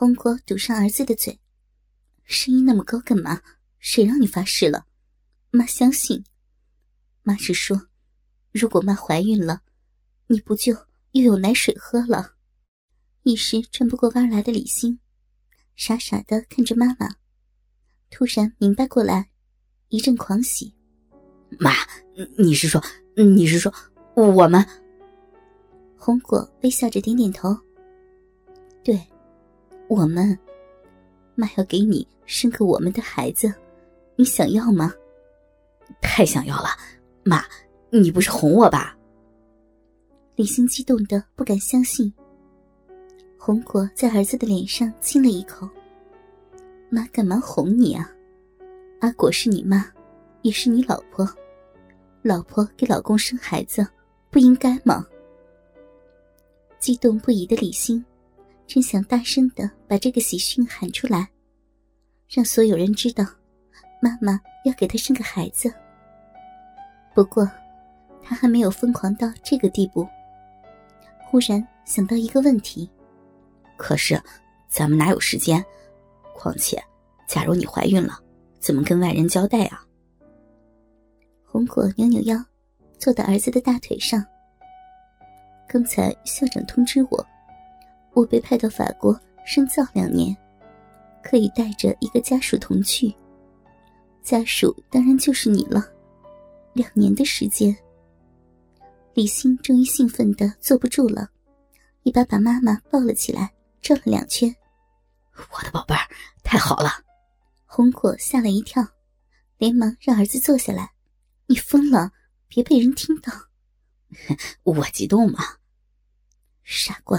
红果堵上儿子的嘴，声音那么高干嘛？谁让你发誓了？妈相信。妈是说，如果妈怀孕了，你不就又有奶水喝了？一时转不过弯来的李欣，傻傻的看着妈妈，突然明白过来，一阵狂喜。妈，你是说，你是说，我们？红果微笑着点点头。对，我们，妈要给你生个我们的孩子，你想要吗？太想要了，妈，你不是哄我吧？李欣激动的不敢相信。红果在儿子的脸上亲了一口。妈干嘛哄你啊？阿果是你妈，也是你老婆，老婆给老公生孩子，不应该吗？激动不已的李欣，真想大声的把这个喜讯喊出来，让所有人知道，妈妈要给他生个孩子。不过，他还没有疯狂到这个地步。忽然想到一个问题：可是，咱们哪有时间？况且，假如你怀孕了，怎么跟外人交代啊？红果扭扭腰，坐到儿子的大腿上。刚才校长通知我，我被派到法国深造两年，可以带着一个家属同去。家属当然就是你了。两年的时间，李欣终于兴奋的坐不住了，一把把妈妈抱了起来，转了两圈。我的宝贝儿，太好了！红果吓了一跳，连忙让儿子坐下来。你疯了，别被人听到。我激动嘛。傻瓜，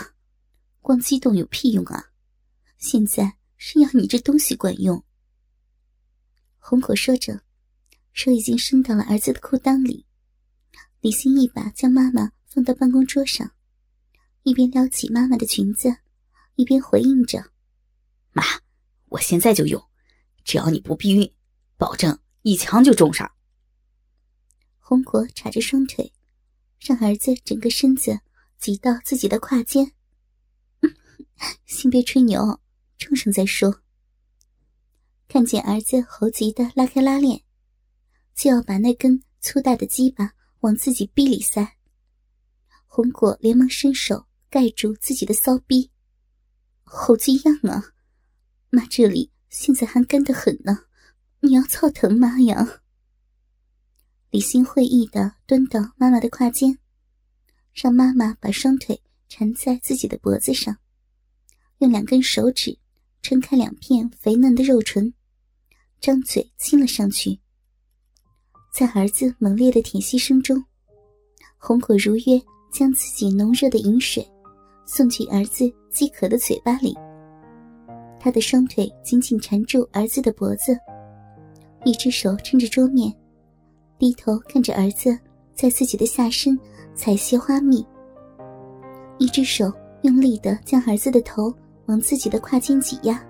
光激动有屁用啊！现在是要你这东西管用。红果说着，手已经伸到了儿子的裤裆里。李欣一把将妈妈放到办公桌上，一边撩起妈妈的裙子，一边回应着：“妈，我现在就用，只要你不避孕，保证一枪就中上。”红果叉着双腿，让儿子整个身子。挤到自己的胯间，先别吹牛，冲上再说。看见儿子猴急的拉开拉链，就要把那根粗大的鸡巴往自己逼里塞。红果连忙伸手盖住自己的骚逼，猴子样啊！妈这里现在还干得很呢，你要操疼妈呀！李欣会意的蹲到妈妈的胯间。让妈妈把双腿缠在自己的脖子上，用两根手指撑开两片肥嫩的肉唇，张嘴亲了上去。在儿子猛烈的舔吸声中，红果如约将自己浓热的饮水送进儿子饥渴的嘴巴里。他的双腿紧紧缠住儿子的脖子，一只手撑着桌面，低头看着儿子在自己的下身。采撷花蜜，一只手用力的将儿子的头往自己的胯间挤压，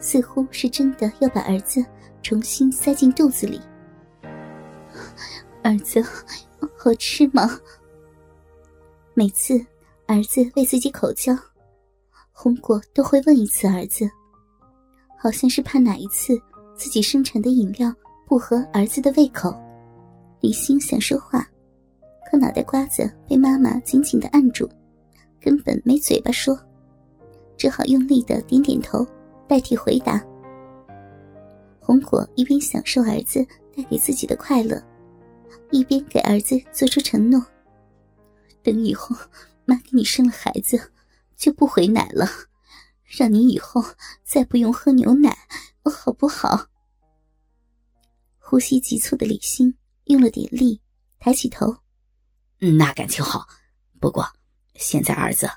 似乎是真的要把儿子重新塞进肚子里。儿子，好吃吗？每次儿子为自己口交，红果都会问一次儿子，好像是怕哪一次自己生产的饮料不合儿子的胃口。李欣想说话。可脑袋瓜子被妈妈紧紧的按住，根本没嘴巴说，只好用力的点点头，代替回答。红果一边享受儿子带给自己的快乐，一边给儿子做出承诺：等以后妈给你生了孩子，就不回奶了，让你以后再不用喝牛奶，好不好？呼吸急促的李欣用了点力，抬起头。那感情好，不过现在儿子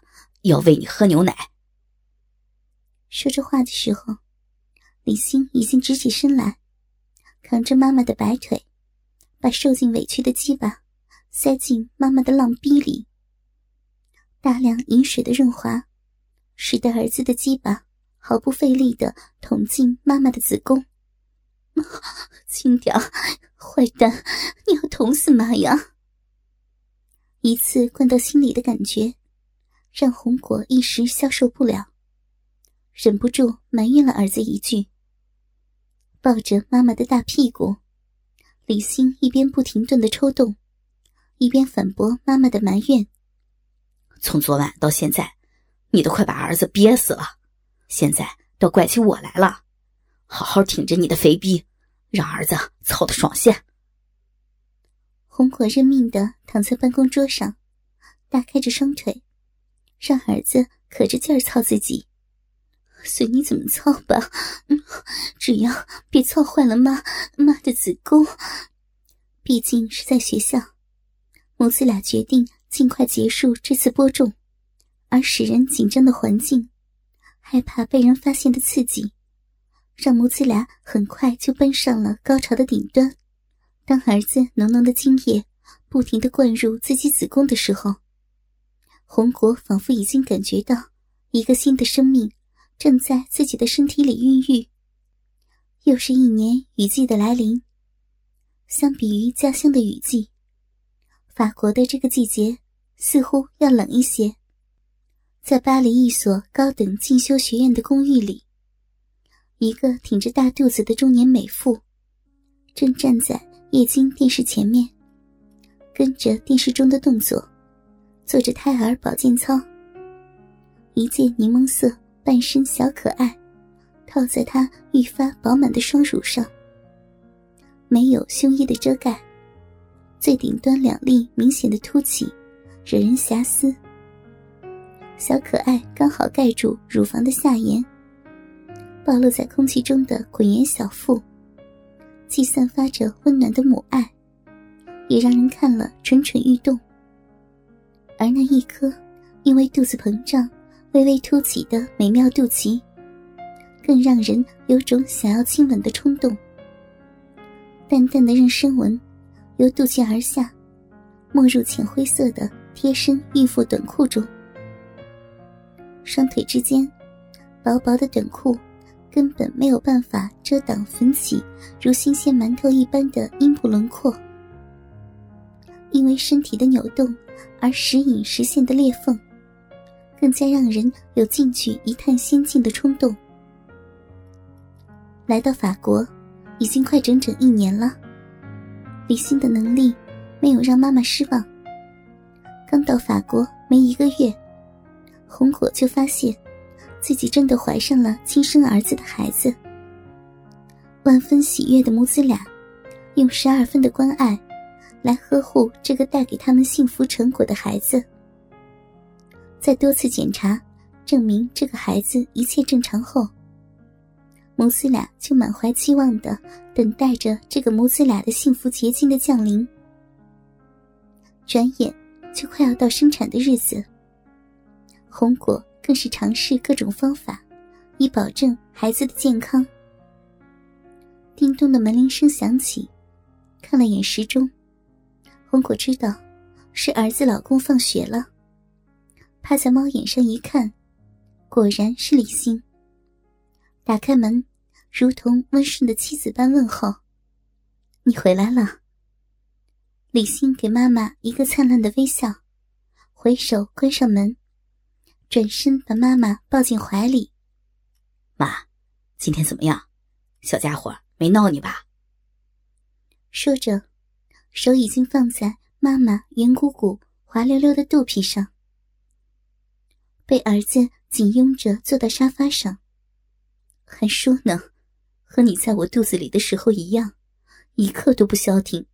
要喂你喝牛奶。说这话的时候，李欣已经直起身来，扛着妈妈的白腿，把受尽委屈的鸡巴塞进妈妈的浪逼里。大量饮水的润滑，使得儿子的鸡巴毫不费力的捅进妈妈的子宫。轻点坏蛋，你要捅死妈呀！一次灌到心里的感觉，让红果一时消受不了，忍不住埋怨了儿子一句。抱着妈妈的大屁股，李欣一边不停顿的抽动，一边反驳妈妈的埋怨：“从昨晚到现在，你都快把儿子憋死了，现在倒怪起我来了。好好挺着你的肥逼，让儿子操的爽些。”红果认命的躺在办公桌上，大开着双腿，让儿子可着劲儿操自己。随你怎么操吧，只要别操坏了妈妈的子宫。毕竟是在学校，母子俩决定尽快结束这次播种，而使人紧张的环境，害怕被人发现的刺激，让母子俩很快就奔上了高潮的顶端。当儿子浓浓的精液不停的灌入自己子宫的时候，红果仿佛已经感觉到一个新的生命。正在自己的身体里孕育。又是一年雨季的来临。相比于家乡的雨季，法国的这个季节似乎要冷一些。在巴黎一所高等进修学院的公寓里，一个挺着大肚子的中年美妇，正站在液晶电视前面，跟着电视中的动作，做着胎儿保健操。一件柠檬色。半身小可爱，套在她愈发饱满的双乳上，没有胸衣的遮盖，最顶端两粒明显的凸起，惹人遐思。小可爱刚好盖住乳房的下沿，暴露在空气中的滚圆小腹，既散发着温暖的母爱，也让人看了蠢蠢欲动。而那一颗因为肚子膨胀。微微凸起的美妙肚脐，更让人有种想要亲吻的冲动。淡淡的妊娠纹由肚脐而下，没入浅灰色的贴身孕妇短裤中。双腿之间，薄薄的短裤根本没有办法遮挡粉起如新鲜馒头一般的阴部轮廓，因为身体的扭动而时隐时现的裂缝。更加让人有进去一探仙境的冲动。来到法国，已经快整整一年了。李欣的能力没有让妈妈失望。刚到法国没一个月，红果就发现自己真的怀上了亲生儿子的孩子。万分喜悦的母子俩，用十二分的关爱来呵护这个带给他们幸福成果的孩子。在多次检查证明这个孩子一切正常后，母子俩就满怀期望的等待着这个母子俩的幸福结晶的降临。转眼就快要到生产的日子，红果更是尝试各种方法，以保证孩子的健康。叮咚的门铃声响起，看了眼时钟，红果知道是儿子老公放学了。趴在猫眼上一看，果然是李欣。打开门，如同温顺的妻子般问候：“你回来了。”李欣给妈妈一个灿烂的微笑，回手关上门，转身把妈妈抱进怀里。“妈，今天怎么样？小家伙没闹你吧？”说着，手已经放在妈妈圆鼓鼓、滑溜溜的肚皮上。被儿子紧拥着坐到沙发上，还说呢，和你在我肚子里的时候一样，一刻都不消停，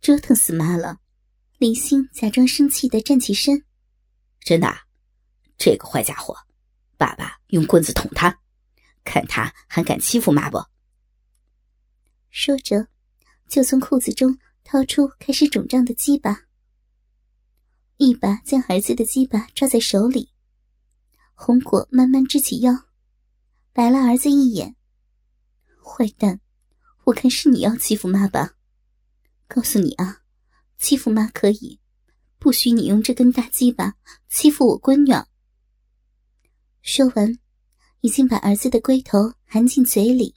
折腾死妈了。李欣假装生气的站起身，真的，这个坏家伙，爸爸用棍子捅他，看他还敢欺负妈不？说着，就从裤子中掏出开始肿胀的鸡巴，一把将儿子的鸡巴抓在手里。红果慢慢支起腰，白了儿子一眼。坏蛋，我看是你要欺负妈吧？告诉你啊，欺负妈可以，不许你用这根大鸡巴欺负我闺女。说完，已经把儿子的龟头含进嘴里，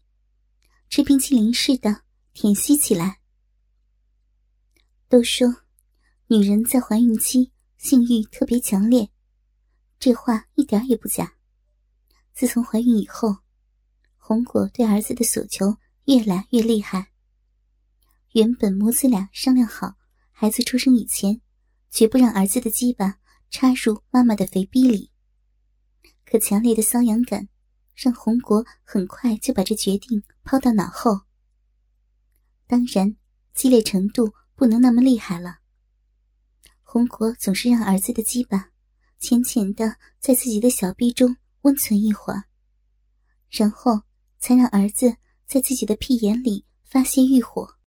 吃冰淇淋似的舔吸起来。都说，女人在怀孕期性欲特别强烈。这话一点也不假。自从怀孕以后，红果对儿子的索求越来越厉害。原本母子俩商量好，孩子出生以前，绝不让儿子的鸡巴插入妈妈的肥逼里。可强烈的瘙痒感，让红果很快就把这决定抛到脑后。当然，激烈程度不能那么厉害了。红果总是让儿子的鸡巴浅浅的在自己的小臂中温存一会儿，然后才让儿子在自己的屁眼里发泄欲火。